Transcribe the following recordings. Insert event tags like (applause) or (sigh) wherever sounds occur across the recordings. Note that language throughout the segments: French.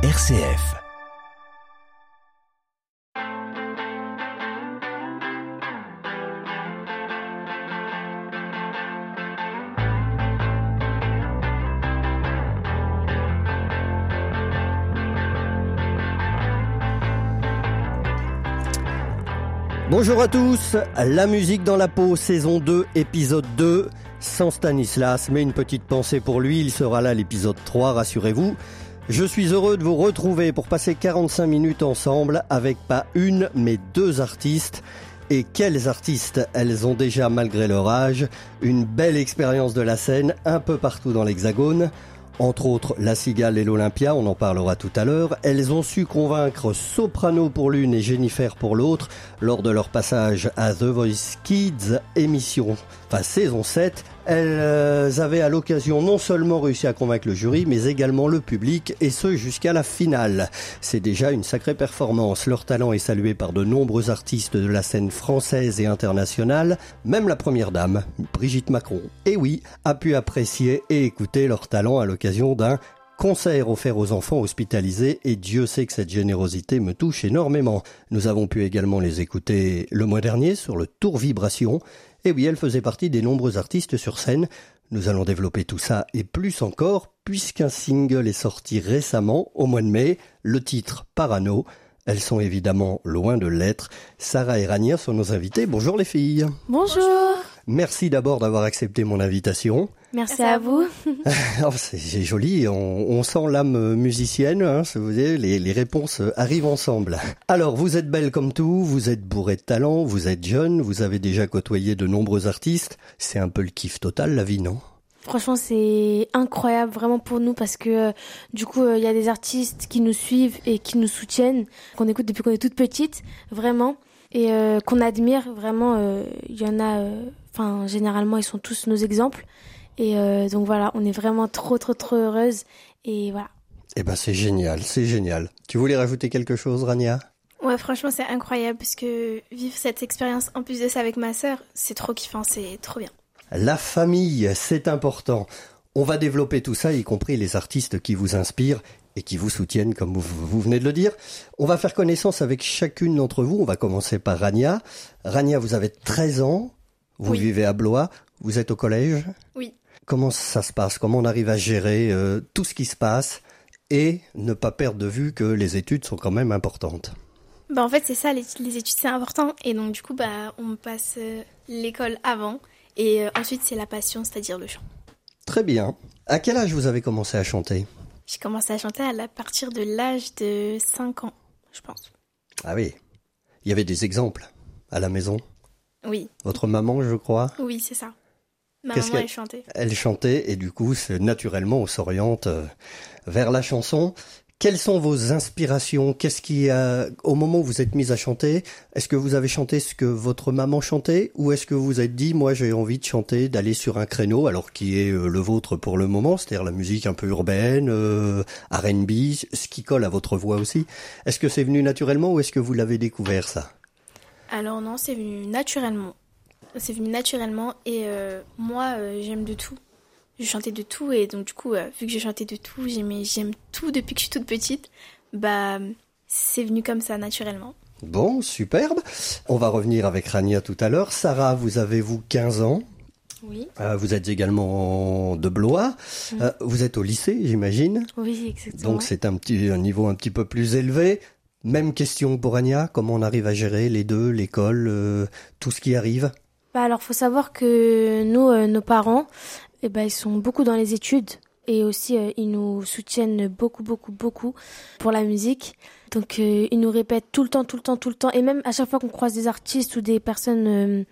RCF. Bonjour à tous, la musique dans la peau, saison 2, épisode 2, sans Stanislas, mais une petite pensée pour lui, il sera là l'épisode 3, rassurez-vous. Je suis heureux de vous retrouver pour passer 45 minutes ensemble avec pas une, mais deux artistes. Et quels artistes Elles ont déjà, malgré leur âge, une belle expérience de la scène un peu partout dans l'Hexagone. Entre autres, La Cigale et l'Olympia, on en parlera tout à l'heure. Elles ont su convaincre Soprano pour l'une et Jennifer pour l'autre lors de leur passage à The Voice Kids émission, enfin saison 7. Elles avaient à l'occasion non seulement réussi à convaincre le jury, mais également le public, et ce jusqu'à la finale. C'est déjà une sacrée performance. Leur talent est salué par de nombreux artistes de la scène française et internationale. Même la première dame, Brigitte Macron, et oui, a pu apprécier et écouter leur talent à l'occasion d'un concert offert aux enfants hospitalisés et Dieu sait que cette générosité me touche énormément. Nous avons pu également les écouter le mois dernier sur le Tour Vibration et oui, elle faisait partie des nombreux artistes sur scène. Nous allons développer tout ça et plus encore, puisqu'un single est sorti récemment, au mois de mai, le titre Parano. Elles sont évidemment loin de l'être. Sarah et Rania sont nos invités. Bonjour les filles. Bonjour. Merci d'abord d'avoir accepté mon invitation. Merci à vous. (laughs) Oh, c'est joli, on, on sent l'âme musicienne, hein, vous voyez, les, les réponses arrivent ensemble. Alors, vous êtes belle comme tout, vous êtes bourré de talent, vous êtes jeune, vous avez déjà côtoyé de nombreux artistes. C'est un peu le kiff total, la vie, non? Franchement, c'est incroyable vraiment pour nous parce que euh, du coup, euh, il y a des artistes qui nous suivent et qui nous soutiennent, qu'on écoute depuis qu'on est toute petite, vraiment, et euh, qu'on admire vraiment. Il y en a, enfin, généralement, ils sont tous nos exemples. Et euh, donc voilà, on est vraiment trop, trop, trop heureuse. Et voilà. Eh ben, c'est génial, c'est génial. Tu voulais rajouter quelque chose, Rania? Ouais, franchement, c'est incroyable parce que vivre cette expérience en plus de ça avec ma sœur, c'est trop kiffant, c'est trop bien. La famille, c'est important. On va développer tout ça, y compris les artistes qui vous inspirent et qui vous soutiennent, comme vous, vous venez de le dire. On va faire connaissance avec chacune d'entre vous. On va commencer par Rania. Rania, vous avez 13 ans. Vous Oui. vivez à Blois. Vous êtes au collège? Oui. Comment ça se passe? Comment on arrive à gérer euh, tout ce qui se passe et ne pas perdre de vue que les études sont quand même importantes? Bah en fait, c'est ça, les, les études, c'est important. Et donc, du coup, bah, on passe euh, l'école avant. Et euh, ensuite, c'est la passion, c'est-à-dire le chant. Très bien. À quel âge vous avez commencé à chanter? J'ai commencé à chanter à la- partir de l'âge de 5 ans, je pense. Ah oui. Il y avait des exemples à la maison? Oui, Votre maman, je crois. oui, c'est ça. Ma maman, elle chantait. Elle chantait et du coup, c'est- naturellement, on s'oriente euh, vers la chanson. Quelles sont vos inspirations? Qu'est-ce qui a, au moment où vous êtes mise à chanter, est-ce que vous avez chanté ce que votre maman chantait? Ou est-ce que vous vous êtes dit, moi, j'ai envie de chanter, d'aller sur un créneau, alors qui est euh, le vôtre pour le moment, c'est-à-dire la musique un peu urbaine, euh, R&B, ce qui colle à votre voix aussi? Est-ce que c'est venu naturellement ou est-ce que vous l'avez découvert ça? Alors non, c'est venu naturellement. C'est venu naturellement et euh, moi, euh, j'aime de tout. Je chantais de tout et donc du coup, euh, vu que je chantais de tout, j'aimais, j'aime tout depuis que je suis toute petite. Bah, c'est venu comme ça naturellement. Bon, superbe. On va revenir avec Rania tout à l'heure. Sarah, vous avez vous 15 ans. Oui. Euh, vous êtes également de Blois. Euh, vous êtes au lycée, j'imagine. Oui, exactement. Donc c'est un petit un niveau un petit peu plus élevé. Même question pour Anya, comment on arrive à gérer les deux, l'école, euh, tout ce qui arrive? Bah alors, faut savoir que nous, euh, nos parents, eh ben, ils sont beaucoup dans les études et aussi euh, ils nous soutiennent beaucoup, beaucoup, beaucoup pour la musique. Donc, ils nous répètent tout le temps, tout le temps, tout le temps. Et même à chaque fois qu'on croise des artistes ou des personnes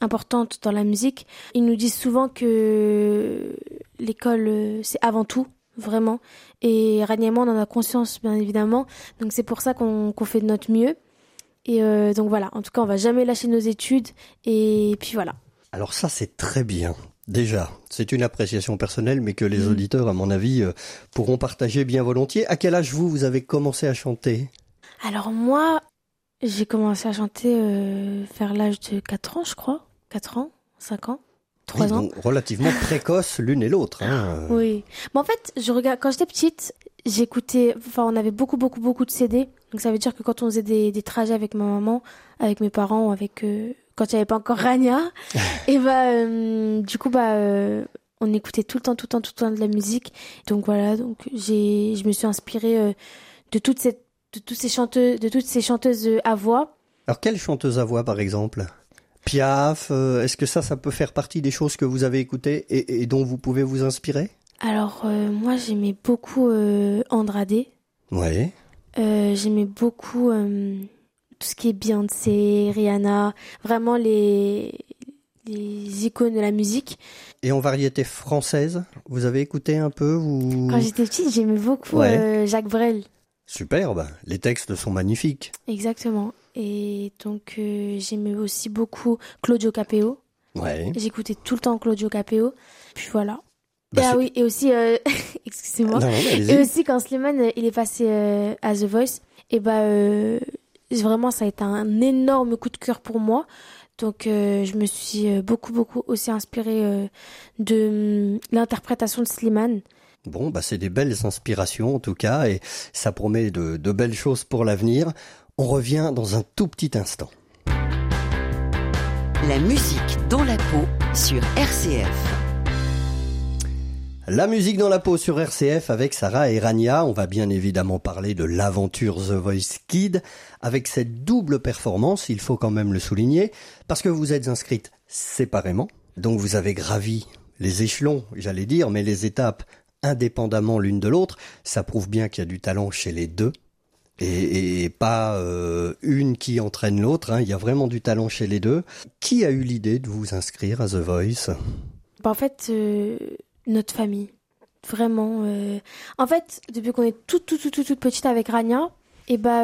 importantes dans la musique, ils nous disent souvent que l'école, c'est avant tout, vraiment. Et Rania et moi, on en a conscience, bien évidemment. Donc, c'est pour ça qu'on qu'on fait de notre mieux. Et euh, donc voilà, en tout cas, on va jamais lâcher nos études. Et puis voilà. Alors ça c'est très bien. Déjà, c'est une appréciation personnelle, mais que les Mhm. auditeurs, à mon avis, euh, pourront partager bien volontiers. À quel âge vous, vous avez commencé à chanter? Alors moi, j'ai commencé à chanter euh, vers l'âge de 4 ans, je crois. 4 ans 5 ans 3 Oui, ans donc relativement précoce l'une et l'autre. Hein. Oui. Mais en fait, je regarde quand j'étais petite, j'écoutais, enfin, on avait beaucoup, beaucoup, beaucoup de CD. Donc ça veut dire que quand on faisait des, des trajets avec ma maman, avec mes parents, avec euh, quand il n'y avait pas encore Rania, (laughs) et bah, euh, du coup, bah, euh, on écoutait tout le temps, tout le temps, tout le temps de la musique. Donc voilà, donc j'ai, je me suis inspirée de toutes ces, de toutes ces chanteuses, de toutes ces chanteuses à voix. Alors quelle chanteuse à voix, par exemple? Piaf, est-ce que ça, ça peut faire partie des choses que vous avez écoutées et, et dont vous pouvez vous inspirer? Alors moi, j'aimais beaucoup Andrade. Ouais. Euh, j'aimais beaucoup euh, tout ce qui est Beyoncé, Rihanna, vraiment les, les icônes de la musique. Et en variété française, vous avez écouté un peu vous... Quand j'étais petite, j'aimais beaucoup euh, Jacques Brel. Superbe, les textes sont magnifiques. Exactement. Et donc j'aimais aussi beaucoup Claudio. Ouais. J'écoutais tout le temps Claudio Capeo. Puis voilà. Bah, ah oui, et aussi, euh, (laughs) excusez-moi, et aussi quand Slimane euh, il est passé euh, à The Voice, et bah vraiment ça a été un énorme coup de cœur pour moi. Donc je me suis beaucoup beaucoup aussi inspirée de hum, l'interprétation de Slimane. Bon, bah c'est des belles inspirations en tout cas, et ça promet de, de belles choses pour l'avenir. On revient dans un tout petit instant. La musique dans la peau sur RCF. La musique dans la peau sur RCF avec Sarah et Rania. On va bien évidemment parler de l'aventure The Voice Kid avec cette double performance, il faut quand même le souligner, parce que vous êtes inscrite séparément. Donc vous avez gravi les échelons, j'allais dire, mais les étapes indépendamment l'une de l'autre. Ça prouve bien qu'il y a du talent chez les deux. Et, pas euh, une qui entraîne l'autre. Hein. Il y a vraiment du talent chez les deux. Qui a eu l'idée de vous inscrire à The Voice? Bah, En fait, euh, notre famille. Vraiment. Euh. En fait, depuis qu'on est toute, toute, toute, toute, petite avec Rania, et eh bah,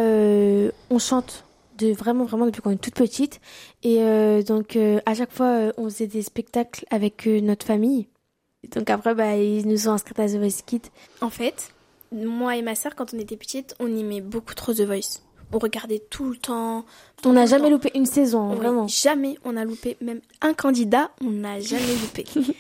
on chante de vraiment, vraiment depuis qu'on est toute petite. Et donc, à chaque fois, on faisait des spectacles avec notre famille. donc après, bah, ils nous ont inscrits à The Voice Kids. En fait, moi et ma sœur, quand on était petite, on aimait beaucoup trop The Voice. On regardait tout le temps. on n'a jamais loupé une saison, vraiment. Jamais on a loupé même un candidat, on n'a jamais loupé. (laughs)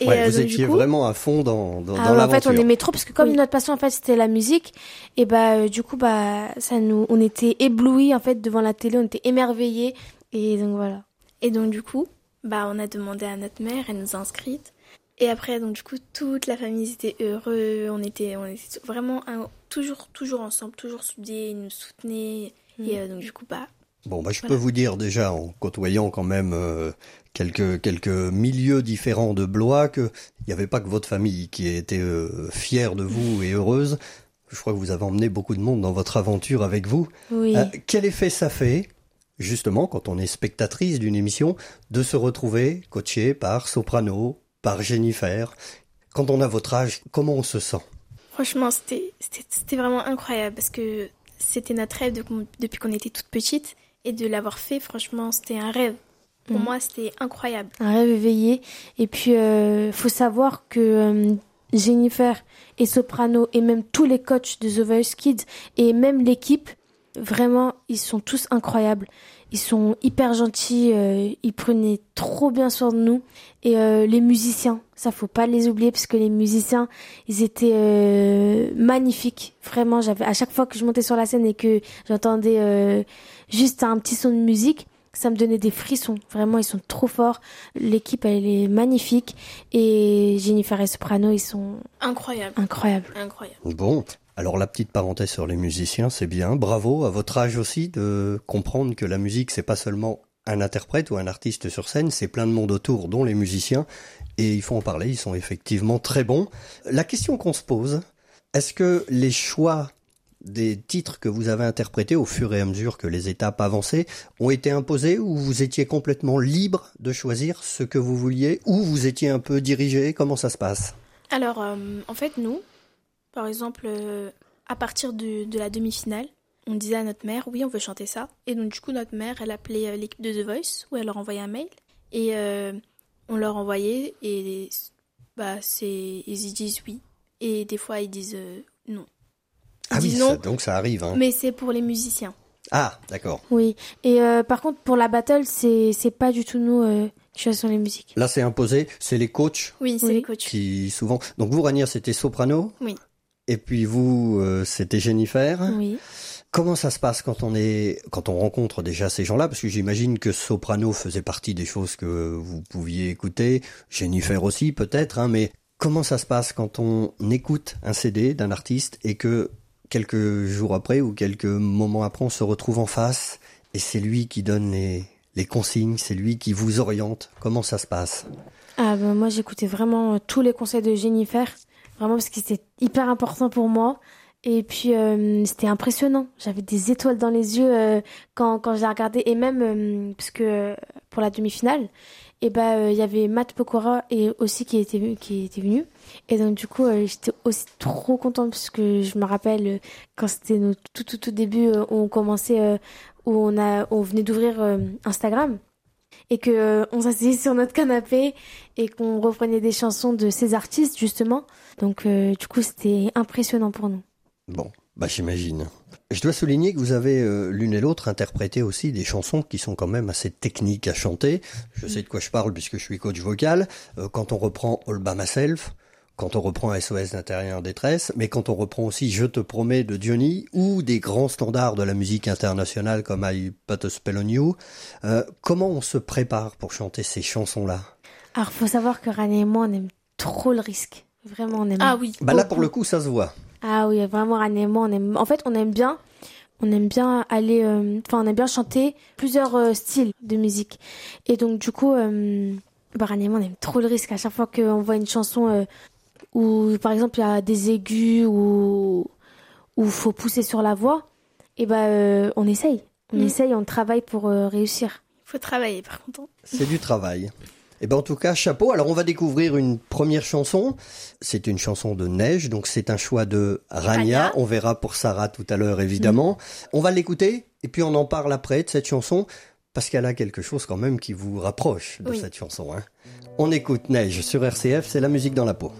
Et euh, vous étiez vraiment à fond dans, dans, ah, En fait, on aimait trop parce que comme notre passion en fait c'était la musique, et bah euh, du coup bah ça nous, on était éblouis en fait devant la télé, on était émerveillés et donc voilà. Et donc du coup bah on a demandé à notre mère, elle nous a inscrites. Et après donc du coup toute la famille était heureux, on était on était vraiment toujours toujours ensemble, toujours soudés, ils nous soutenaient et mm. euh, donc du coup bah Bon, bah, je peux vous dire déjà, en côtoyant quand même quelques, quelques milieux différents de Blois, qu'il n'y avait pas que votre famille qui était euh, fière de vous et heureuse. Je crois que vous avez emmené beaucoup de monde dans votre aventure avec vous. Oui. Euh, quel effet ça fait, justement, quand on est spectatrice d'une émission, de se retrouver coaché par Soprano, par Jennifer Quand on a votre âge, comment on se sent? Franchement, c'était vraiment incroyable parce que c'était notre rêve depuis qu'on était toute petite et de l'avoir fait, franchement, c'était un rêve. Pour mm. moi, c'était incroyable. Un rêve éveillé. Et puis, euh, faut savoir que euh, Jennifer et Soprano et même tous les coachs de The Voice Kids et même l'équipe, vraiment, ils sont tous incroyables. Ils sont hyper gentils, euh, ils prenaient trop bien soin de nous. Et euh, les musiciens, ça faut pas les oublier parce que les musiciens, ils étaient euh, magnifiques. Vraiment, j'avais à chaque fois que je montais sur la scène et que j'entendais juste un petit son de musique, ça me donnait des frissons. Vraiment, ils sont trop forts. L'équipe, elle est magnifique. Et Jennifer et Soprano, ils sont incroyables. Incroyables. Incroyables. Bon. Alors la petite parenthèse sur les musiciens, c'est bien. Bravo à votre âge aussi de comprendre que la musique, c'est pas seulement un interprète ou un artiste sur scène, c'est plein de monde autour, dont les musiciens. Et il faut en parler, ils sont effectivement très bons. La question qu'on se pose, est-ce que les choix des titres que vous avez interprétés au fur et à mesure que les étapes avançaient ont été imposés ou vous étiez complètement libre de choisir ce que vous vouliez ou vous étiez un peu dirigé? Comment ça se passe? Alors, euh, en fait, nous, par exemple, euh, à partir de, la demi-finale, on disait à notre mère, oui, on veut chanter ça. Et donc, du coup, notre mère, elle appelait euh, l'équipe de The Voice, où elle leur envoyait un mail. Et on leur envoyait, et bah, c'est, ils disent oui. Et des fois, ils disent non. Ah oui, ça, donc ça arrive. Hein. Mais c'est pour les musiciens. Ah, d'accord. Oui. Et euh, par contre, pour la battle, c'est c'est pas du tout nous euh, qui choisissons les musiques. Là, c'est imposé. C'est les coachs. Oui, c'est les coachs. Qui souvent. Donc vous, Ranier, c'était soprano. Oui. Et puis vous, euh, c'était Jennifer. Oui. Comment ça se passe quand on est, quand on rencontre déjà ces gens-là? Parce que j'imagine que Soprano faisait partie des choses que vous pouviez écouter, Jennifer aussi peut-être, hein, mais comment ça se passe quand on écoute un CD d'un artiste et que quelques jours après ou quelques moments après on se retrouve en face et c'est lui qui donne les, les consignes, c'est lui qui vous oriente? Comment ça se passe? Ah ben moi j'écoutais vraiment euh, tous les conseils de Jennifer, vraiment parce que c'était hyper important pour moi. Et puis euh, c'était impressionnant. J'avais des étoiles dans les yeux euh, quand, quand je la regardais. Et même parce que pour la demi-finale, et eh ben il y avait Matt Pokora et aussi qui était qui était venu. Et donc du coup j'étais aussi trop contente parce que je me rappelle quand c'était tout tout tout début où on commençait où on a on venait d'ouvrir Instagram et que euh, on s'asseyait sur notre canapé et qu'on reprenait des chansons de ces artistes justement. Donc euh, du coup c'était impressionnant pour nous. Bon, bah j'imagine. Je dois souligner que vous avez euh, l'une et l'autre interprété aussi des chansons qui sont quand même assez techniques à chanter. Je sais de quoi je parle puisque je suis coach vocal. quand on reprend All By Myself, quand on reprend SOS d'intérieur détresse, mais quand on reprend aussi Je te promets de Johnny ou des grands standards de la musique internationale comme I Put a Spell on You, euh, comment on se prépare pour chanter ces chansons-là? Alors, faut savoir que Rani et moi, on aime trop le risque. Vraiment, on aime. Ah oui. Bah là, pour le coup, ça se voit. Ah oui, vraiment, Rani et moi, on aime. En fait, on aime bien. On aime bien aller, euh, enfin, on aime bien chanter plusieurs euh, styles de musique. Et donc, du coup, euh, bah, Rani et moi, on aime trop le risque. À chaque fois qu'on voit une chanson où par exemple il y a des aigus ou où faut pousser sur la voix, et eh ben on essaye, on mm. essaye, on travaille pour euh, réussir. Il faut travailler par contre. C'est du travail. Et eh ben en tout cas, chapeau. Alors on va découvrir une première chanson. C'est une chanson de neige, donc c'est un choix de Rania. On verra pour Sarah tout à l'heure évidemment. Mm. On va l'écouter et puis on en parle après de cette chanson parce qu'elle a quelque chose quand même qui vous rapproche de cette chanson. Hein. On écoute Neige sur RCF, c'est la musique dans la peau.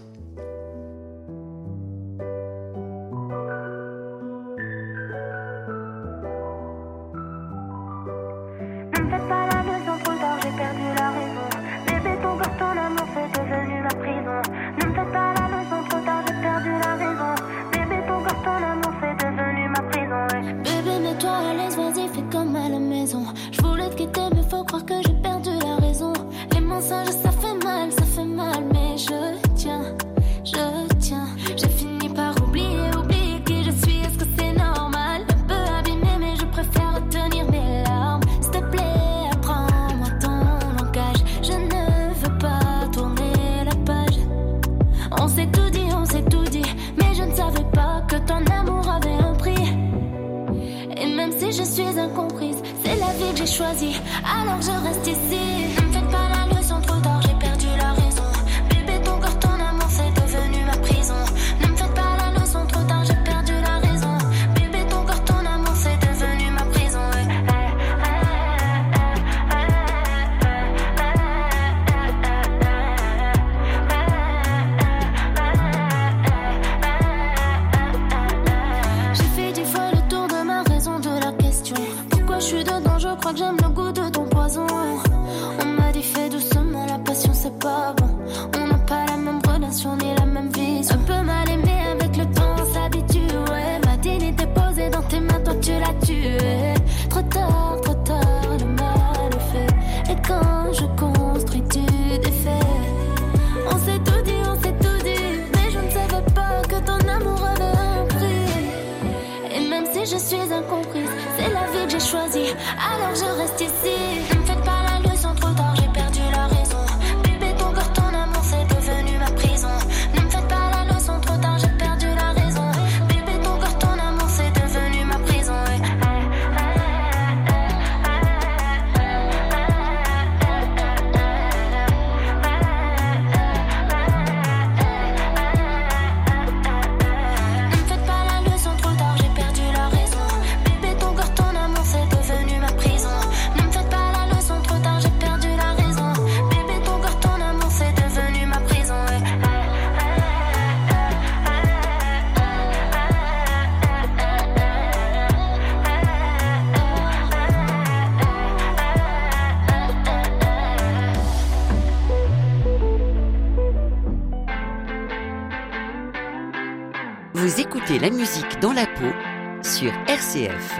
Écoutez la musique dans la peau sur RCF.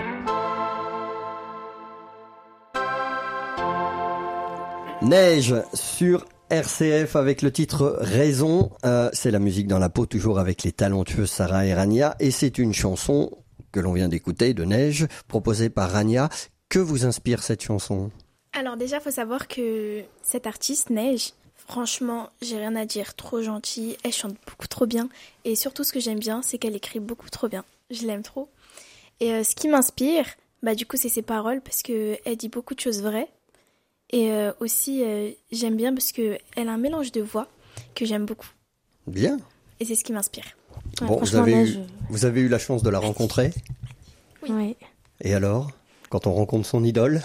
Neige sur RCF avec le titre Raison. Euh, c'est la musique dans la peau, toujours avec les talentueux Sarah et Rania. Et c'est une chanson que l'on vient d'écouter de Neige, proposée par Rania. Que vous inspire cette chanson? Alors déjà, faut savoir que cette artiste, Neige, franchement, j'ai rien à dire, trop gentille, elle chante beaucoup trop bien. Et surtout, ce que j'aime bien, c'est qu'elle écrit beaucoup trop bien. Je l'aime trop. Et euh, ce qui m'inspire, bah du coup, c'est ses paroles, parce qu'elle dit beaucoup de choses vraies. Et euh, aussi, euh, j'aime bien parce qu'elle a un mélange de voix que j'aime beaucoup. Bien. Et c'est ce qui m'inspire. Ouais, Bon, vous avez, eu, vous avez eu la chance de la rencontrer. ouais. Et alors Quand on rencontre son idole?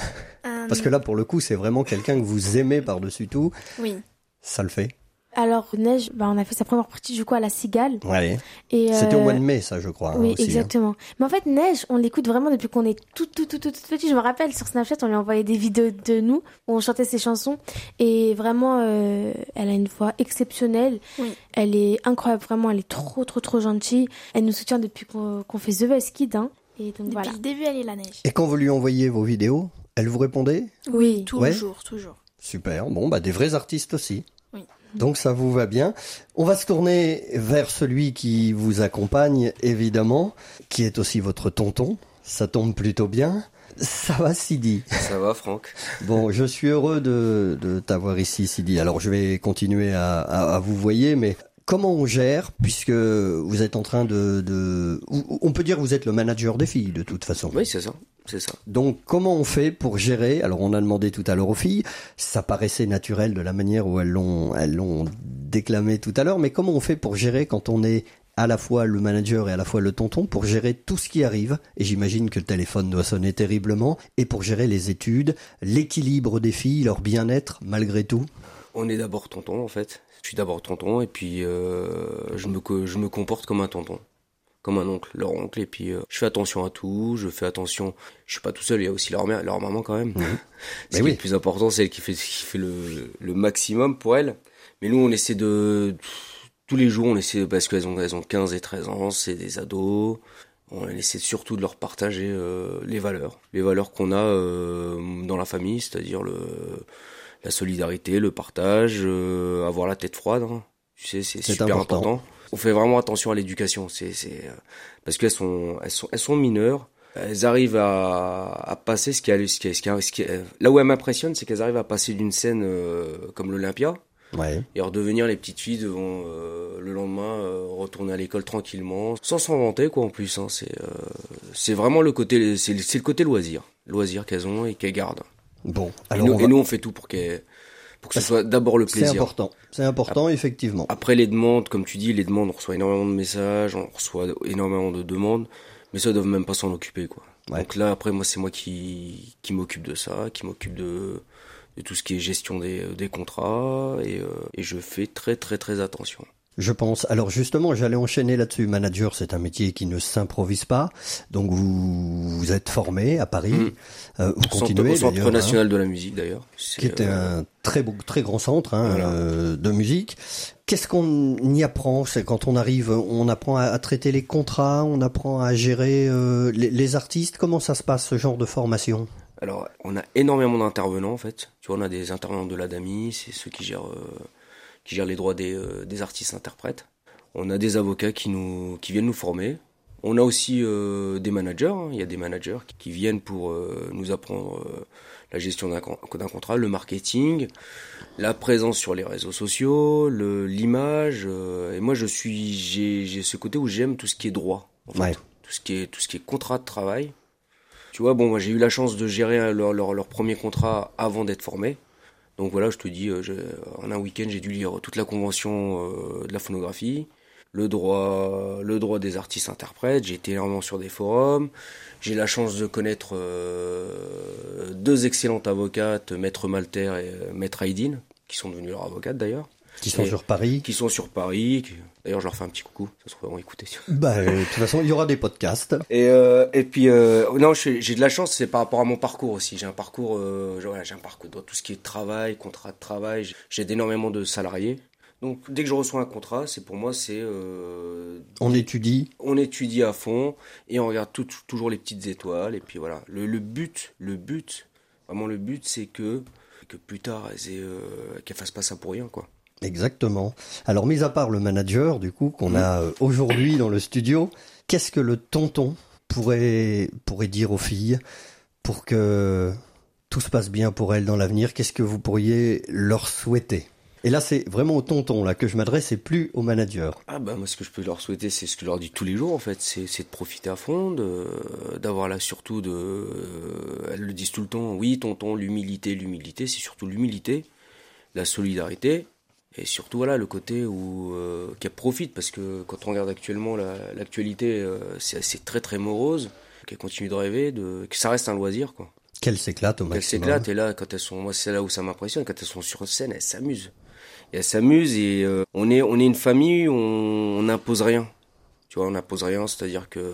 Parce que là, pour le coup, c'est vraiment quelqu'un que vous aimez par-dessus tout. Oui. Ça le fait. Alors, Neige, bah, on a fait sa première partie du coup à la Cigale. Ouais. Et, C'était au euh, mois de mai, ça, je crois. Oui, aussi, hein. exactement. Mais en fait, Neige, on l'écoute vraiment depuis qu'on est tout, tout, tout, tout, tout petit. Je me rappelle, sur Snapchat, on lui envoyait des vidéos de nous où on chantait ses chansons. Et vraiment, euh, elle a une voix exceptionnelle. Oui. Elle est incroyable, vraiment. Elle est trop, trop, trop gentille. Elle nous soutient depuis qu'on fait The Voice Kids. Hein. Et donc Depuis voilà. le début, elle est la neige. Et quand vous lui envoyez vos vidéos, elle vous répondait? Oui. Toujours, toujours. Super. Bon, bah, des vrais artistes aussi. Donc ça vous va bien. On va se tourner vers celui qui vous accompagne, évidemment, qui est aussi votre tonton. Ça tombe plutôt bien. Ça va, Sidi? Ça va, Franck Bon, je suis heureux de, de t'avoir ici, Sidi. Alors, je vais continuer à, à, à vous voyer, mais comment on gère, puisque vous êtes en train de, de... On peut dire que vous êtes le manager des filles, de toute façon? Oui, c'est ça. Donc, comment on fait pour gérer Alors, on a demandé tout à l'heure aux filles. Ça paraissait naturel de la manière où elles l'ont, elles l'ont déclamé tout à l'heure. Mais comment on fait pour gérer quand on est à la fois le manager et à la fois le tonton pour gérer tout ce qui arrive Et j'imagine que le téléphone doit sonner terriblement. Et pour gérer les études, l'équilibre des filles, leur bien-être malgré tout? On est d'abord tonton, en fait. Je suis d'abord tonton, et puis euh, je, me, je me comporte comme un tonton. Comme un oncle, leur oncle, et puis euh, je fais attention à tout, je fais attention. Je suis pas tout seul, il y a aussi leur mère, leur maman quand même. (laughs) Ce qui oui. est le plus important, c'est elle qui fait, qui fait le, le maximum pour elle. Mais nous, on essaie de. Tous les jours, on essaie, parce qu'elles ont, elles ont 15 et 13 ans, c'est des ados. On essaie surtout de leur partager euh, les valeurs. Les valeurs qu'on a euh, dans la famille, c'est-à-dire le, la solidarité, le partage, euh, avoir la tête froide. hein. Tu sais, c'est C'est super important. important. On fait vraiment attention à l'éducation. C'est, c'est, euh, parce qu'elles sont, elles sont, elles sont mineures. Elles arrivent à, à passer ce qui a, ce qui a- ce qui a- ce qui a- là où elles m'impressionnent, c'est qu'elles arrivent à passer d'une scène euh, comme l'Olympia Ouais. et redevenir les petites filles devant euh, le lendemain euh, retourner à l'école tranquillement, sans s'en vanter quoi en plus. Hein, c'est, c'est vraiment le côté, c'est, le- c'est le côté loisir, loisir qu'elles ont et qu'elles gardent. Bon, Et nous, et nous, on fait tout pour qu'elles, pour que ce soit d'abord le c'est plaisir. important. C'est important, effectivement. Après les demandes, comme tu dis, les demandes, on reçoit énormément de messages, on reçoit énormément de demandes, mais ça, ils doivent même pas s'en occuper, quoi. Ouais. Donc là, après, moi, c'est moi qui, qui m'occupe de ça, qui m'occupe de, de tout ce qui est gestion des, des contrats, et, euh, et je fais très, très, très attention. Je pense. Alors justement, j'allais enchaîner là-dessus. Manager, c'est un métier qui ne s'improvise pas. Donc vous, vous êtes formé à Paris. Mhm. Euh, vous centre, continuez au Centre hein, national de la musique, d'ailleurs. Qui était euh, un très beau, très grand centre hein, Voilà. euh, de musique. Qu'est-ce qu'on y apprend? C'est quand on arrive, on apprend à, à traiter les contrats, on apprend à gérer euh, les, les artistes. Comment ça se passe ce genre de formation? Alors, on a énormément d'intervenants en fait. Tu vois, on a des intervenants de l'ADAMI, c'est ceux qui gèrent, qui gèrent les droits des, euh, des artistes interprètes. On a des avocats qui nous, qui viennent nous former. On a aussi euh, des managers. hein. Il y a des managers qui, qui viennent pour euh, nous apprendre euh, la gestion d'un con- d'un contrat, le marketing, la présence sur les réseaux sociaux, l'image. euh, et moi, je suis, j'ai, j'ai ce côté où j'aime tout ce qui est droit. En fait. Ouais. Tout ce qui est, tout ce qui est contrat de travail. Tu vois, bon, moi j'ai eu la chance de gérer euh, leur, leur, leur premier contrat avant d'être formé. Donc voilà, je te dis, euh, en un week-end, j'ai dû lire toute la convention euh, de la phonographie, le droit, le droit des artistes interprètes. J'ai été énormément sur des forums. J'ai la chance de connaître euh, deux excellentes avocates, Maître Malter et Maître Aydin, qui sont devenues leurs avocates d'ailleurs, Qui sont Et- sur Paris qui sont sur Paris. qui- D'ailleurs, je leur fais un petit coucou, ça se trouve, vont écouter. Bah, euh, de toute façon, il y aura des podcasts. (laughs) Et, euh, et puis euh, non, j'ai de la chance, c'est par rapport à mon parcours aussi. J'ai un parcours, euh, voilà, j'ai un parcours dans tout ce qui est travail, contrat de travail. J'ai- énormément de salariés, Donc dès que je reçois un contrat, c'est pour moi c'est On étudie. on étudie à fond et on regarde tout- toujours les petites étoiles et puis voilà. Le, le but, le but, vraiment le but, c'est que que plus tard elles aient, euh, qu'elles fassent pas ça pour rien quoi. Exactement. Alors, mis à part le manager, du coup, qu'on a euh, aujourd'hui dans le studio, qu'est-ce que le tonton pourrait, pourrait dire aux filles pour que tout se passe bien pour elles dans l'avenir? Qu'est-ce que vous pourriez leur souhaiter? Et là, c'est vraiment au tonton là que je m'adresse et plus au manager. Ah bah moi ce que je peux leur souhaiter c'est ce que je leur dis tous les jours en fait c'est de profiter à fond de d'avoir là surtout de euh, elles le disent tout le temps oui tonton l'humilité l'humilité c'est surtout l'humilité la solidarité et surtout voilà le côté où euh, qu'elles profitent parce que quand on regarde actuellement la- l'actualité euh, c'est très très morose qu'elles continuent de rêver de que ça reste un loisir quoi. Qu'elles s'éclatent au maximum. s'éclatent et là quand elles sont moi c'est là où ça m'impressionne quand elles sont sur scène elles s'amusent. Et elles s'amusent et euh, on est on est une famille où on on n'impose rien. Tu vois on n'impose rien c'est à dire que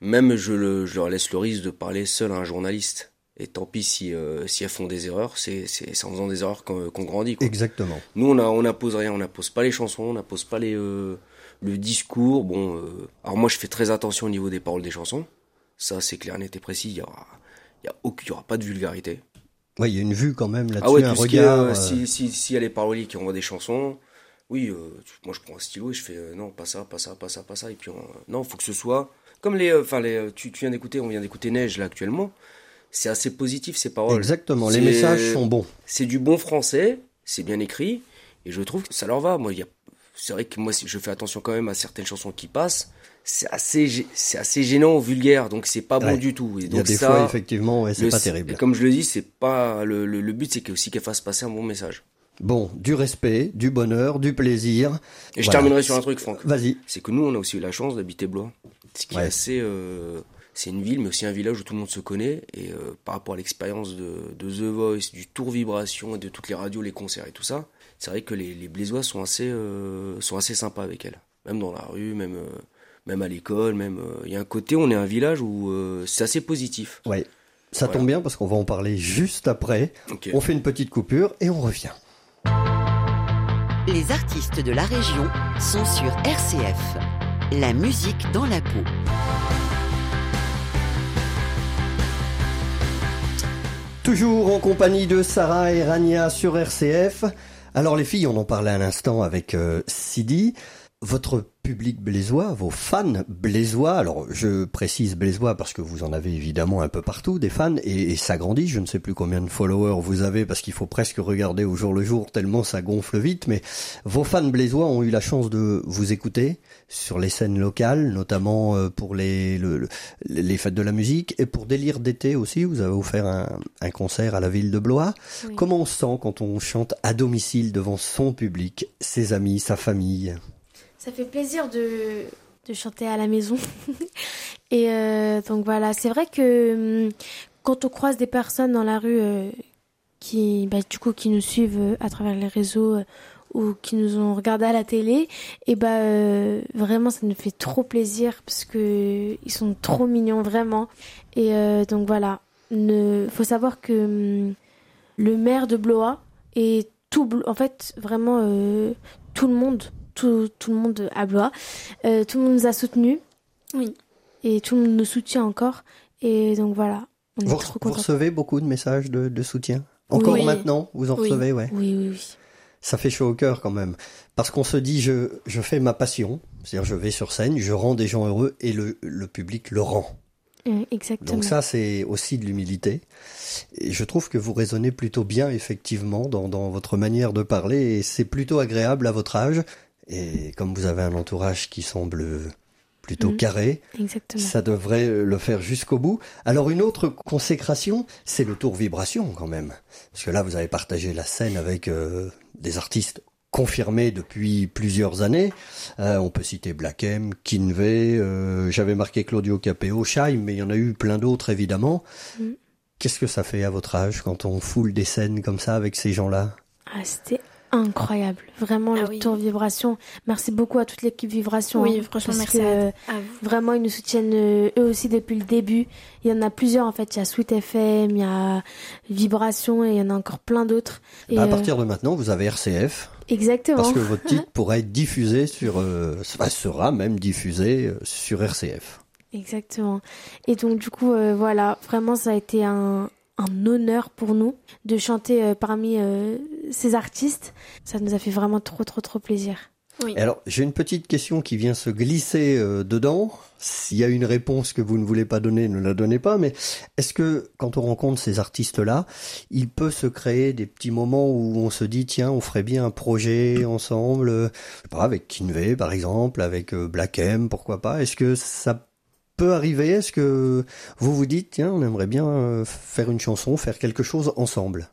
même je, le, je leur laisse le risque de parler seul à un journaliste et tant pis si euh, si elles font des erreurs c'est en faisant des erreurs qu'on grandit quoi. Exactement. Nous, on a, on n'impose rien, on n'impose pas les chansons, on n'impose pas les, euh, le discours. Bon, euh, alors moi, je fais très attention au niveau des paroles des chansons. Ça, c'est clair, net et précis. Il y aura, il y a il y aura pas de vulgarité. Ouais, il y a une vue quand même là-dessus, Ah ouais, un regard. si, si, si elle est parolier qui envoie des chansons, oui, moi, je prends un stylo et je fais non, pas ça, pas ça, pas ça, pas ça. Et puis, on- non, faut que ce soit comme les, enfin, les, tu, tu viens d'écouter, on vient d'écouter Neige là actuellement. C'est assez positif ces paroles. Exactement. Les messages sont bons. c'est du bon français, c'est bien écrit, et je trouve que ça leur va. Moi, il y a, c'est vrai que moi, je fais attention quand même à certaines chansons qui passent. C'est assez, c'est assez gênant, vulgaire, donc c'est pas bon du tout. Et Il y a donc des ça, fois, effectivement, ouais, c'est pas terrible. Comme je le dis, c'est pas le, le, le but, c'est aussi qu'elle fasse passer un bon message. Bon, du respect, du bonheur, du plaisir. Et je Voilà. terminerai sur un truc, Franck. Vas-y. C'est que nous, on a aussi eu la chance d'habiter Blois, ce qui Ouais. est assez. euh, c'est une ville, mais aussi un village où tout le monde se connaît. Et euh, par rapport à l'expérience de, de The Voice, du Tour Vibration et de toutes les radios, les concerts et tout ça, c'est vrai que les, les Blésois sont assez, euh, sont assez sympas avec elle. Même dans la rue, même, euh, même à l'école, même. euh, Il y a un côté, on est un village où euh, c'est assez positif. Ouais. Ça Voilà. tombe bien parce qu'on va en parler juste après. On fait une petite coupure et on revient. Les artistes de la région sont sur RCF. La musique dans la peau. Toujours en compagnie de Sarah et Rania sur RCF. Alors les filles, on en parlait à l'instant avec euh, Sidi. Votre public blésois, vos fans blésois, alors je précise blésois parce que vous en avez évidemment un peu partout des fans et, et ça grandit, je ne sais plus combien de followers vous avez parce qu'il faut presque regarder au jour le jour tellement ça gonfle vite, mais vos fans blésois ont eu la chance de vous écouter sur les scènes locales, notamment euh, pour les, le- le- les fêtes de la musique et pour Délire d'été aussi, vous avez offert un, un concert à la ville de Blois. Oui. Comment on se sent quand on chante à domicile devant son public, ses amis, sa famille? Ça fait plaisir de, de chanter à la maison. (laughs) Et euh, donc voilà, c'est vrai que hum, quand on croise des personnes dans la rue euh, qui, bah, du coup, qui nous suivent euh, à travers les réseaux ou qui nous ont regardé à la télé, et bah euh, vraiment ça nous fait trop plaisir parce que ils sont trop mignons vraiment. Et donc voilà, ne, faut savoir que hum, le maire de Blois et tout, en fait vraiment tout le monde, tout, tout le monde à Blois, euh, tout le monde nous a soutenus. Oui. Et tout le monde nous soutient encore. Et donc voilà, on est vous, trop vous recevez beaucoup de messages de, de soutien Encore Oui. maintenant, vous en Oui. recevez, ouais. Oui, oui, oui. Ça fait chaud au cœur quand même. Parce qu'on se dit, je, je fais ma passion, c'est-à-dire je vais sur scène, je rends des gens heureux et le, le public le rend. Euh, Exactement. Donc ça, c'est aussi de l'humilité. Et je trouve que vous raisonnez plutôt bien, effectivement, dans, dans votre manière de parler, et c'est plutôt agréable à votre âge. Et comme vous avez un entourage qui semble plutôt Mhm. carré, Exactement. ça devrait le faire jusqu'au bout. Alors une autre consécration, c'est le tour vibration quand même. Parce que là, vous avez partagé la scène avec euh, des artistes confirmés depuis plusieurs années. Euh, on peut citer Black M, Kinvey, euh, j'avais marqué Claudio Capeo, Scheim, mais il y en a eu plein d'autres évidemment. Mhm. Qu'est-ce que ça fait à votre âge quand on foule des scènes comme ça avec ces gens-là? Ah, c'était incroyable. Vraiment, Ah le oui. tour Vibration. Merci beaucoup à toute l'équipe Vibration. Oui, hein, franchement, parce merci que, à, à vous. Vraiment, ils nous soutiennent euh, eux aussi depuis le début. Il y en a plusieurs en fait. Il y a Sweet FM, il y a Vibration et il y en a encore plein d'autres. Et, Bah, à euh, partir de maintenant, vous avez RCF, Exactement. parce que votre titre (laughs) pourra être diffusé sur, euh, sera même diffusé euh, sur RCF. Exactement. Et donc du coup, euh, voilà, vraiment ça a été un, un honneur pour nous de chanter euh, parmi euh, ces artistes. Ça nous a fait vraiment trop trop trop plaisir. Oui. Alors, j'ai une petite question qui vient se glisser euh, dedans. S'il y a une réponse que vous ne voulez pas donner, ne la donnez pas. Mais est-ce que quand on rencontre ces artistes-là, il peut se créer des petits moments où on se dit tiens, on ferait bien un projet ensemble, euh, je sais pas, avec Kinvey par exemple, avec euh, Black M, pourquoi pas? Est-ce que ça peut arriver? Est-ce que vous vous dites tiens, on aimerait bien euh, faire une chanson, faire quelque chose ensemble?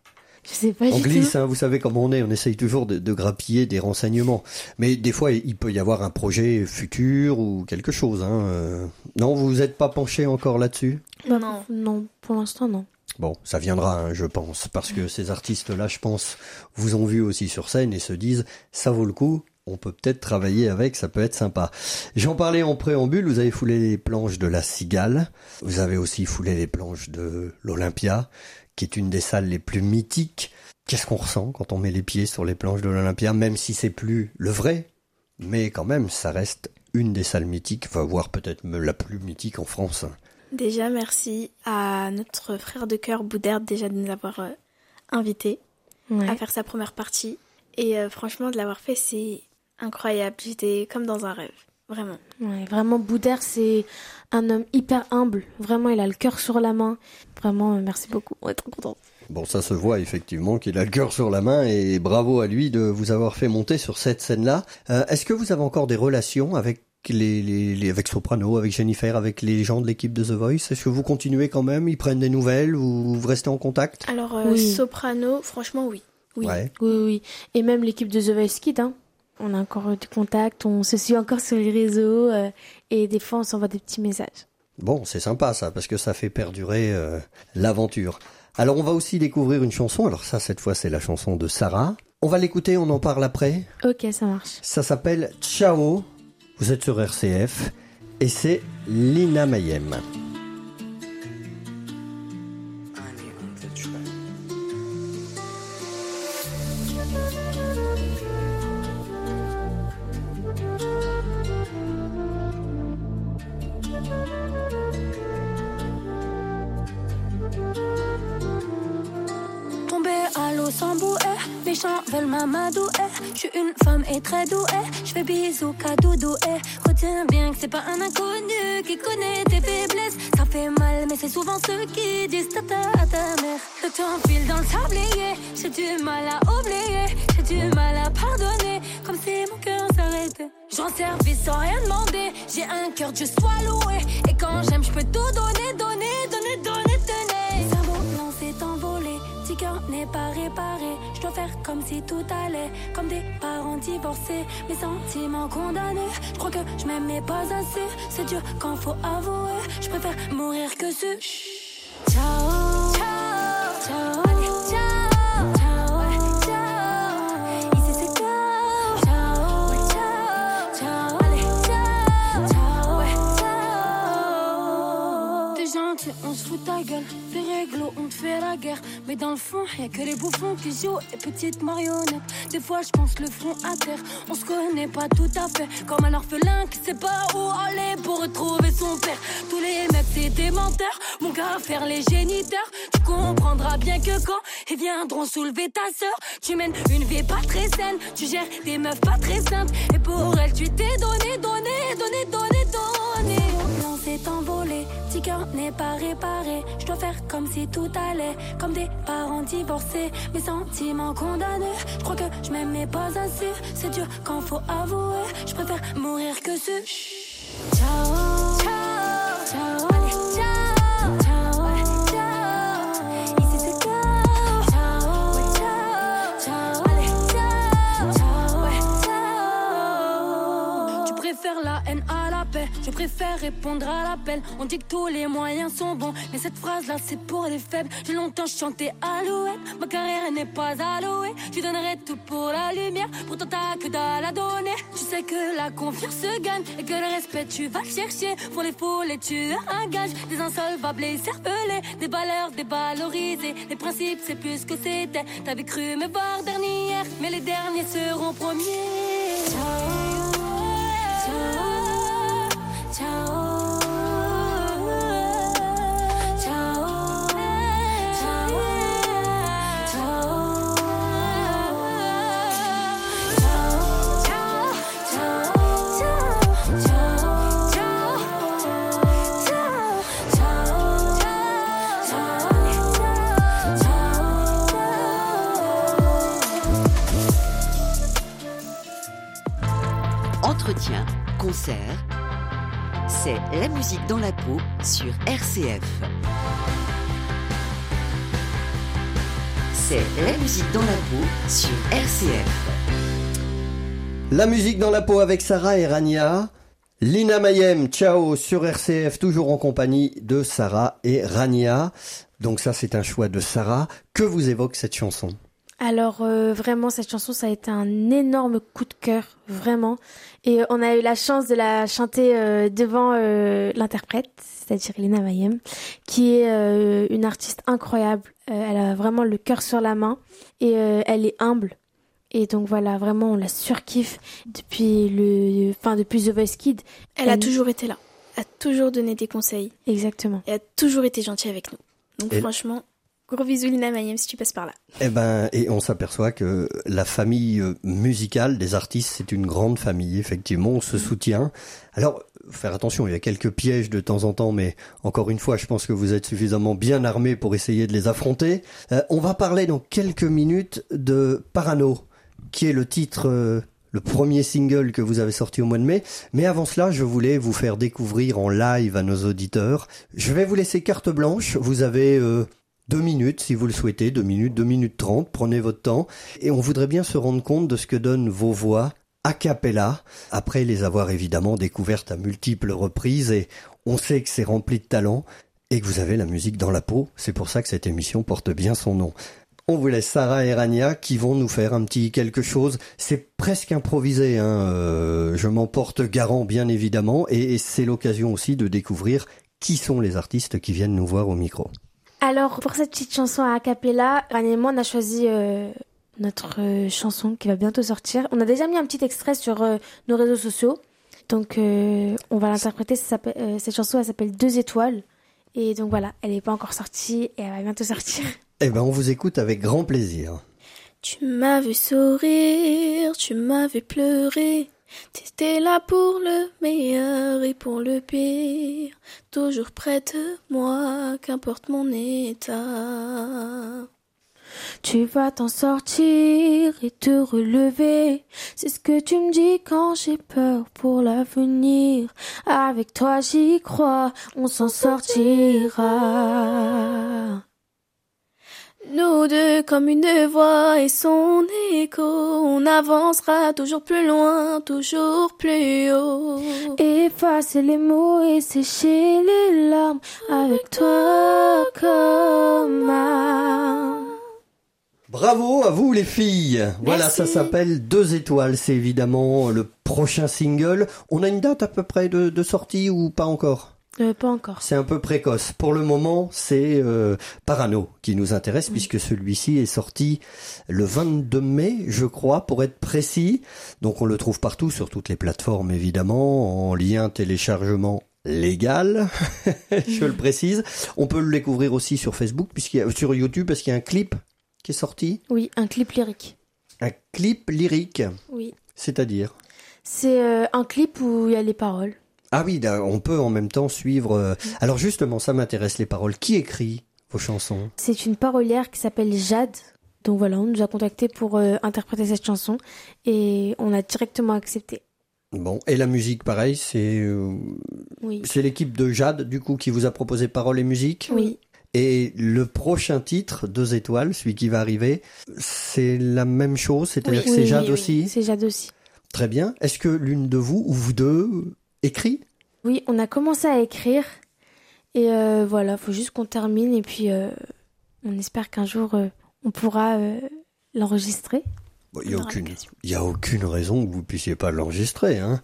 Je sais pas on du glisse, tout. hein, vous savez comment on est, on essaye toujours de, de grappiller des renseignements. Mais des fois, il peut y avoir un projet futur ou quelque chose. Hein. euh. Non, vous vous êtes pas penché encore là-dessus? Non. Non, pour l'instant non. Bon, ça viendra, hein, je pense, parce que ces artistes-là, je pense, vous ont vu aussi sur scène et se disent, ça vaut le coup, on peut peut-être travailler avec, ça peut être sympa. J'en parlais en préambule, vous avez foulé les planches de la Cigale, vous avez aussi foulé les planches de l'Olympia, qui est une des salles les plus mythiques. Qu'est-ce qu'on ressent quand on met les pieds sur les planches de l'Olympia, même si c'est plus le vrai, mais quand même, ça reste une des salles mythiques, enfin, voire peut-être la plus mythique en France. Déjà, merci à notre frère de cœur Boudère déjà de nous avoir euh, invités Ouais. à faire sa première partie. Et euh, franchement, de l'avoir fait, c'est incroyable. J'étais comme dans un rêve, vraiment. Ouais, vraiment, Boudère, c'est un homme hyper humble. Vraiment, il a le cœur sur la main. Vraiment, euh, merci beaucoup. On est trop contents. Bon, ça se voit effectivement qu'il a le cœur sur la main et bravo à lui de vous avoir fait monter sur cette scène-là. Euh, Est-ce que vous avez encore des relations avec les, les, les- avec Soprano, avec Jennifer, avec les gens de l'équipe de The Voice? Est-ce que vous continuez quand même? Ils prennent des nouvelles? Ou vous restez en contact? Alors, euh, Oui. soprano, franchement, oui. Oui. Ouais. Oui, oui. Et même l'équipe de The Voice Kids, hein. On a encore des contacts, on se suit encore sur les réseaux euh, et des fois on s'envoie des petits messages. Bon, c'est sympa ça parce que ça fait perdurer euh, l'aventure. Alors on va aussi découvrir une chanson. Alors ça, cette fois, c'est la chanson de Sarah. On va l'écouter, on en parle après. Ok, ça marche. Ça s'appelle Ciao. Vous êtes sur RCF et c'est Lina Mayem. Mes chants veulent m'amadouer. Je suis une femme et très douée, je fais bisous doudou. eh. Retiens bien que c'est pas un inconnu qui connaît tes faiblesses. Ça fait mal, mais c'est souvent ceux qui disent tata à ta mère. Le temps file dans le sablier, j'ai du mal à oublier, j'ai du mal à pardonner, comme si mon cœur s'arrêtait. J'en service sans rien demander, j'ai un cœur Dieu soit loué. Et quand j'aime, je peux tout comme si tout allait, comme des parents divorcés, mes sentiments condamnés. Je crois que je m'aimais pas assez, c'est dur quand faut avouer. Je préfère mourir que ce. Ciao, ciao, ciao, on se fout ta gueule. On te fait la guerre. Mais dans le fond, y'a que les bouffons qui jouent et petites marionnettes. Des fois, je pense le front à terre. On se connaît pas tout à fait. Comme un orphelin qui sait pas où aller pour retrouver son père. Tous les mecs, c'est des menteurs. Mon gars, faire les géniteurs. Tu comprendras bien que quand ils viendront soulever ta sœur, tu mènes une vie pas très saine. Tu gères des meufs pas très simples. Et pour elle, tu t'es donné, donné, donné, donné, donné. Mon s'est envolé, petit cœur n'est pas réparé. Je dois faire comme si tout allait, comme des parents divorcés, mes sentiments condamnés. Je crois que je m'aimais pas assez, c'est dur quand faut avouer. Je préfère mourir que ce. Ciao, Je préfère répondre à l'appel. On dit que tous les moyens sont bons, mais cette phrase-là c'est pour les faibles. J'ai longtemps chanté Alouette, ma carrière n'est pas allouée. Je donnerai tout pour la lumière, pourtant t'as que dalle à donner. Tu sais que la confiance se gagne et que le respect tu vas chercher. Font les foules et tu un gage, des insolvables et cervelés, des valeurs dévalorisées. Les principes c'est plus que c'était. T'avais cru me voir dernière, mais les derniers seront premiers. Ciao, c'est la musique dans la peau sur RCF. C'est la musique dans la peau sur RCF. La musique dans la peau avec Sarah et Rania. Lina Mayem, ciao sur RCF, toujours en compagnie de Sarah et Rania. Donc ça, c'est un choix de Sarah. Que vous évoque cette chanson? Alors euh, vraiment, cette chanson, ça a été un énorme coup de cœur, vraiment. Et on a eu la chance de la chanter euh, devant euh, l'interprète, c'est-à-dire Lina Mayem, qui est euh, une artiste incroyable. Euh, elle a vraiment le cœur sur la main et euh, elle est humble. Et donc voilà, vraiment, on la surkiffe depuis le, enfin depuis The Voice Kid. Elle a toujours été là. Elle a toujours donné des conseils. Exactement. Et a toujours été gentille avec nous. Donc Et- franchement, gros bisous Lina Mayem si tu passes par là. Eh ben, et on s'aperçoit que la famille euh, musicale des artistes, c'est une grande famille, effectivement, on se soutient. Alors, faire attention, il y a quelques pièges de temps en temps, mais encore une fois, je pense que vous êtes suffisamment bien armés pour essayer de les affronter. Euh, on va parler dans quelques minutes de Parano, qui est le titre, euh, le premier single que vous avez sorti au mois de mai. Mais avant cela, je voulais vous faire découvrir en live à nos auditeurs. Je vais vous laisser carte blanche. Vous avez euh, deux minutes, si vous le souhaitez, deux minutes, deux minutes trente. Prenez votre temps. Et on voudrait bien se rendre compte de ce que donnent vos voix a cappella, après les avoir évidemment découvertes à multiples reprises. Et on sait que c'est rempli de talent et que vous avez la musique dans la peau. C'est pour ça que cette émission porte bien son nom. On vous laisse Sarah et Rania qui vont nous faire un petit quelque chose. C'est presque improvisé, hein. euh, je m'en porte garant bien évidemment, et, et c'est l'occasion aussi de découvrir qui sont les artistes qui viennent nous voir au micro. Alors, pour cette petite chanson à cappella, Rani et moi, on a choisi euh, notre euh, chanson qui va bientôt sortir. On a déjà mis un petit extrait sur euh, nos réseaux sociaux. Donc, euh, on va l'interpréter. Euh, cette chanson, elle s'appelle Deux étoiles. Et donc voilà, elle n'est pas encore sortie et elle va bientôt (laughs) sortir. Eh ben, on vous écoute avec grand plaisir. Tu m'as vu sourire, tu m'as vu pleurer. T'étais là pour le meilleur et pour le pire. Toujours près de moi, qu'importe mon état. Tu vas t'en sortir et te relever. C'est ce que tu me dis quand j'ai peur pour l'avenir. Avec toi j'y crois, on s'en sortira. Nous deux comme une voix et son écho, on avancera toujours plus loin, toujours plus haut. Effacer les mots et sécher les larmes avec toi comme un... Bravo à vous les filles. Voilà, ça s'appelle Deux étoiles. C'est évidemment le prochain single. On a une date à peu près de, de sortie ou pas encore? Euh, pas encore. C'est un peu précoce. Pour le moment, c'est euh, Parano qui nous intéresse puisque celui-ci est sorti le 22 mai, je crois, pour être précis. Donc on le trouve partout sur toutes les plateformes évidemment, en lien téléchargement légal, (laughs) je le précise. On peut le découvrir aussi sur Facebook puisqu'il y a, sur YouTube parce qu'il y a un clip qui est sorti, Oui, un clip lyrique. un clip lyrique, Oui. c'est-à-dire? C'est euh, un clip où il y a les paroles. Ah oui, on peut en même temps suivre. euh, Alors justement, ça m'intéresse les paroles. Qui écrit vos chansons? C'est une parolière qui s'appelle Jade. Donc voilà, on nous a contacté pour euh, interpréter cette chanson et on a directement accepté. Bon, et la musique, pareil, c'est euh, Oui. c'est l'équipe de Jade du coup qui vous a proposé paroles et musique? Oui. Et le prochain titre, deux étoiles, celui qui va arriver, c'est la même chose, c'est-à-dire que c'est oui, Jade aussi? C'est Jade aussi. Très bien. Est-ce que l'une de vous ou vous deux écrit Oui, on a commencé à écrire. Et euh, voilà, faut juste qu'on termine. Et puis, euh, on espère qu'un jour, euh, on pourra euh, l'enregistrer. Il n'y a, aucune, a raison que vous puissiez pas l'enregistrer. Hein.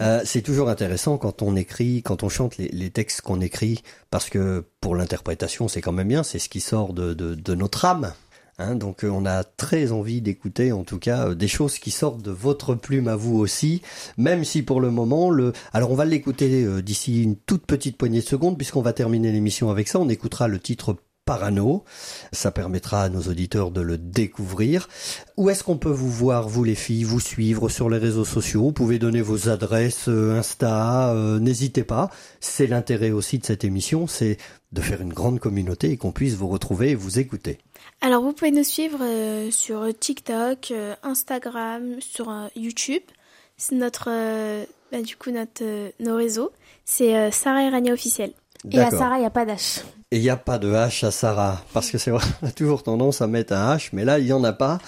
Euh, c'est toujours intéressant quand on écrit, quand on chante les, les textes qu'on écrit, parce que pour l'interprétation, c'est quand même bien, c'est ce qui sort de, de, de notre âme. Hein, donc euh, on a très envie d'écouter, en tout cas, euh, des choses qui sortent de votre plume à vous aussi, même si pour le moment, le... alors on va l'écouter euh, d'ici une toute petite poignée de secondes, puisqu'on va terminer l'émission avec ça. On écoutera le titre Parano. Ça permettra à nos auditeurs de le découvrir. Où est-ce qu'on peut vous voir, vous les filles, vous suivre sur les réseaux sociaux? Vous pouvez donner vos adresses euh, Insta, euh, n'hésitez pas. C'est l'intérêt aussi de cette émission, c'est de faire une grande communauté et qu'on puisse vous retrouver et vous écouter. Alors, vous pouvez nous suivre euh, sur TikTok, euh, Instagram, sur euh, YouTube. C'est notre, euh, bah, du coup, notre, euh, nos réseaux. C'est euh, Sarah et Rania officiel. Et à. Sarah, il n'y a pas d'H. Et il n'y a pas de H à Sarah, parce que c'est vrai, on (laughs) a toujours tendance à mettre un H, mais là, il n'y en a pas.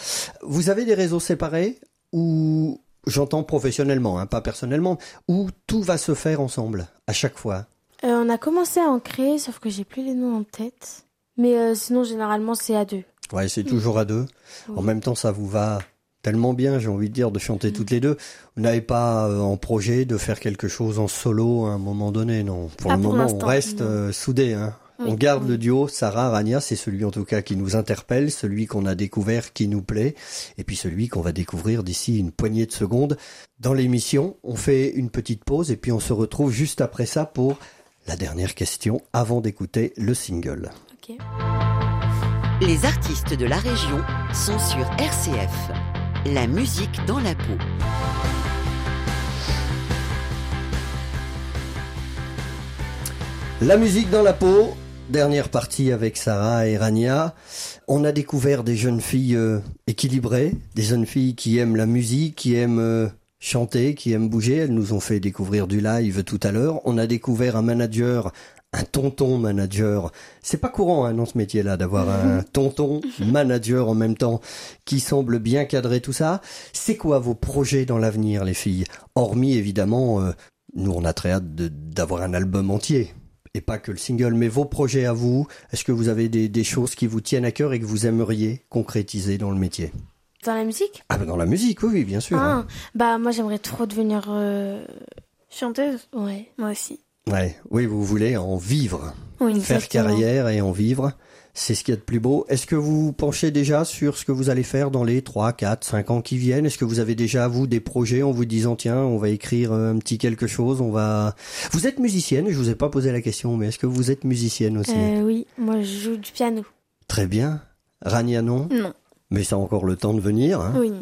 Vous avez des réseaux séparés ou, j'entends professionnellement, hein, pas personnellement, où tout va se faire ensemble, à chaque fois? Euh, on a commencé à en créer, sauf que j'ai plus les noms en tête. Mais euh, sinon, généralement, c'est à deux. Ouais, c'est toujours à deux. Oui. En même temps, ça vous va tellement bien, j'ai envie de dire, de chanter toutes les deux. Vous n'avez pas euh, en projet de faire quelque chose en solo à un moment donné, non Pour le pour moment, on reste soudés. Hein. On garde le duo Sarah Rania, c'est celui en tout cas qui nous interpelle, celui qu'on a découvert qui nous plaît, et puis celui qu'on va découvrir d'ici une poignée de secondes dans l'émission. On fait une petite pause et puis on se retrouve juste après ça pour la dernière question avant d'écouter le single. Les artistes de la région sont sur RCF. La musique dans la peau. La musique dans la peau, dernière partie avec Sarah et Rania. On a découvert des jeunes filles euh, équilibrées, des jeunes filles qui aiment la musique, qui aiment euh, chanter, qui aiment bouger. Elles nous ont fait découvrir du live tout à l'heure. On a découvert un manager, un tonton manager. C'est pas courant hein, dans ce métier-là d'avoir un (laughs) tonton manager en même temps qui semble bien cadrer tout ça. C'est quoi vos projets dans l'avenir, les filles? Hormis évidemment, euh, nous on a très hâte d'avoir un album entier et pas que le single, mais vos projets à vous, est-ce que vous avez des, des choses qui vous tiennent à cœur et que vous aimeriez concrétiser dans le métier? Dans la musique? Ah, bah dans la musique, oui, oui, bien sûr. hein. Ah, Bah, moi, j'aimerais trop devenir. euh, Chanteuse Ouais. Moi aussi. Ouais, oui, vous voulez en vivre, Oui. faire carrière et en vivre. C'est ce qu'il y a de plus beau. Est-ce que vous penchez déjà sur ce que vous allez faire dans les 3, 4, 5 ans qui viennent? Est-ce que vous avez déjà, vous, des projets en vous disant, tiens, on va écrire euh, un petit quelque chose, on va... Vous êtes musicienne, je vous ai pas posé la question, mais est-ce que vous êtes musicienne aussi? Euh, oui, moi, je joue du piano. Très bien. Rania, non? Non. Mais ça a encore le temps de venir. Hein Oui.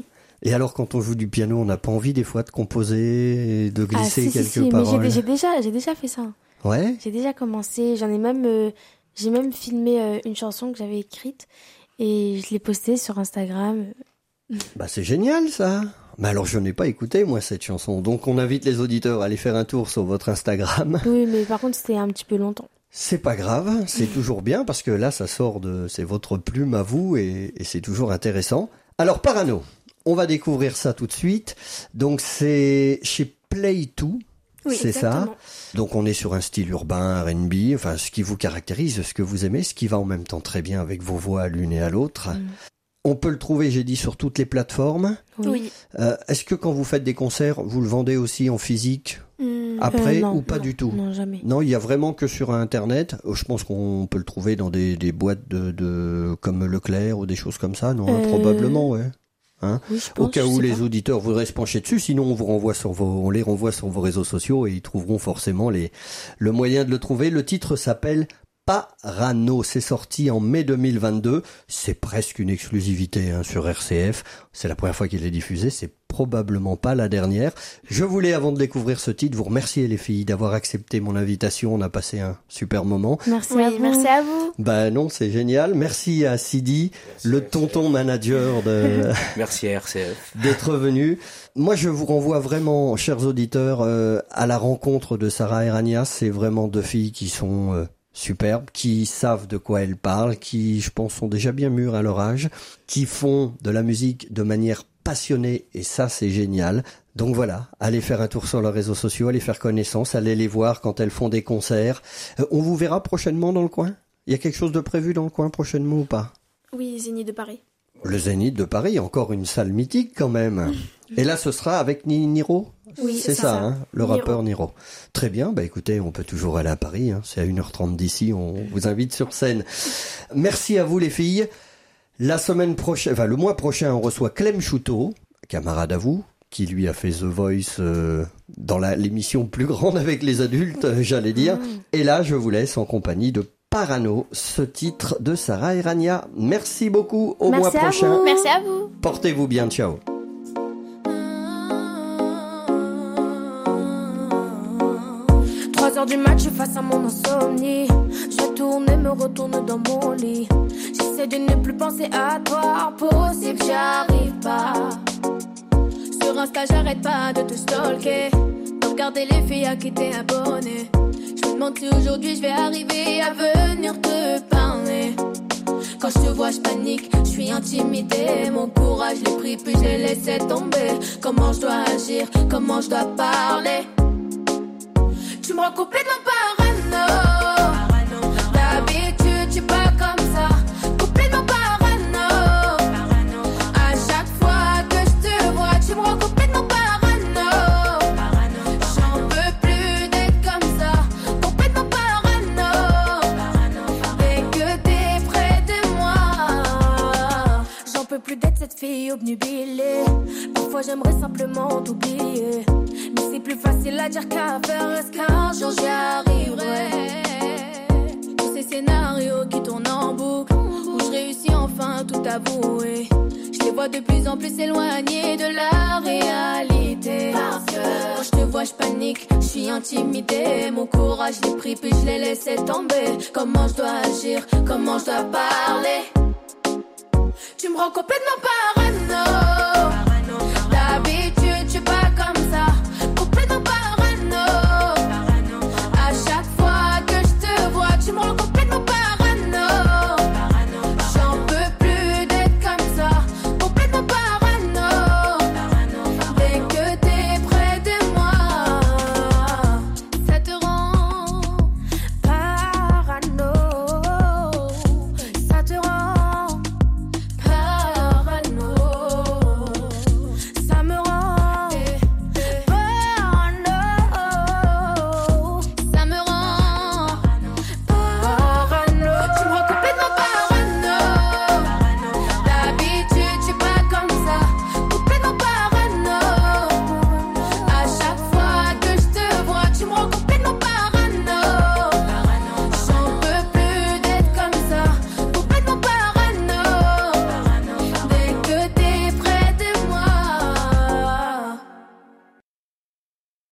Et alors, quand on joue du piano, on n'a pas envie des fois de composer, et de Ah, glisser si, si, quelques si, mais j'ai paroles? dé- j'ai déjà, j'ai déjà fait ça. Ouais? J'ai déjà commencé. J'en ai même, euh, j'ai même filmé euh, une chanson que j'avais écrite et je l'ai postée sur Instagram. (laughs) Bah c'est génial ça Mais alors je n'ai pas écouté moi cette chanson, donc on invite les auditeurs à aller faire un tour sur votre Instagram. (laughs) Oui, mais par contre, c'était un petit peu longtemps. C'est pas grave, c'est toujours bien parce que là ça sort de... c'est votre plume à vous et, et c'est toujours intéressant. Alors Parano, on va découvrir ça tout de suite. Donc c'est chez Play 2, Oui, c'est ça. Donc on est sur un style urbain, R&B, enfin ce qui vous caractérise, ce que vous aimez, ce qui va en même temps très bien avec vos voix à l'une et à l'autre. Mm. On peut le trouver, j'ai dit, sur toutes les plateformes. Oui. Euh, Est-ce que quand vous faites des concerts, vous le vendez aussi en physique Hum, après Euh, non, ou pas non, du tout? Non, jamais. Non, il y a vraiment que sur Internet. Euh, Je pense qu'on peut le trouver dans des, des boîtes de, de comme Leclerc ou des choses comme ça, non? Euh, Probablement, ouais. Oui, je Au cas où les pas. auditeurs voudraient se pencher dessus, sinon on vous renvoie sur vos, on les renvoie sur vos réseaux sociaux et ils trouveront forcément les, le moyen de le trouver. Le titre s'appelle Parano. C'est sorti en mai 2022. C'est presque une exclusivité hein, sur RCF. C'est la première fois qu'il est diffusé. C'est probablement pas la dernière. Je voulais, avant de découvrir ce titre, vous remercier les filles d'avoir accepté mon invitation. On a passé un super moment. Merci Oui, à vous. merci à vous. Bah non, c'est génial. Merci à Sidi, le tonton manager de (laughs) Merci à RCF. (laughs) d'être venu. Moi, je vous renvoie vraiment, chers auditeurs, euh, à la rencontre de Sarah et Rania. C'est vraiment deux filles qui sont euh, superbes, qui savent de quoi elles parlent, qui, je pense, sont déjà bien mûres à leur âge, qui font de la musique de manière passionnée, et ça, c'est génial. Donc voilà, allez faire un tour sur leurs réseaux sociaux, allez faire connaissance, allez les voir quand elles font des concerts. Euh, on vous verra prochainement dans le coin? Il y a quelque chose de prévu dans le coin prochainement ou pas? Oui, Zénith de Paris. Le Zénith de Paris, encore une salle mythique quand même. Et là, ce sera avec Niro? Oui, c'est ça, hein, le rappeur Niro. Très bien, bah écoutez, on peut toujours aller à Paris, hein, c'est à 1h30 d'ici, on vous invite sur scène. Merci à vous les filles. La semaine prochaine, enfin le mois prochain, on reçoit Clem Chouteau, camarade à vous, qui lui a fait The Voice euh, dans l'émission plus grande avec les adultes, euh, j'allais dire. Mm. Et là, je vous laisse en compagnie de Parano, ce titre de Sarah et Rania. Merci beaucoup, au mois prochain. Merci à vous. Portez-vous bien, ciao. 3 heures du match, face à mon insomnie. Je et me retourne dans mon lit. J'essaie de ne plus penser à toi, impossible, j'y arrive pas. Sur Insta, j'arrête pas de te stalker. De regarder les filles à qui t'es abonné. Je me demande si aujourd'hui je vais arriver à venir te parler. Quand je te vois, je panique, je suis intimidée. Mon courage, l'ai pris, puis je l'ai laissé tomber. Comment je dois agir, comment je dois parler? Tu me rends complètement Parfois, j'aimerais simplement t'oublier plus facile à dire qu'à faire. Est-ce qu'un jour j'y arriverai? Tous ces scénarios qui tournent en boucle, où je réussis enfin tout avouer. Je les vois de plus en plus éloignés de la réalité. Parce que quand je te vois, je panique, je suis intimidée. Mon courage, l'ai pris, puis je l'ai laissé tomber. Comment je dois agir, comment je dois parler? Tu me rends complètement parano.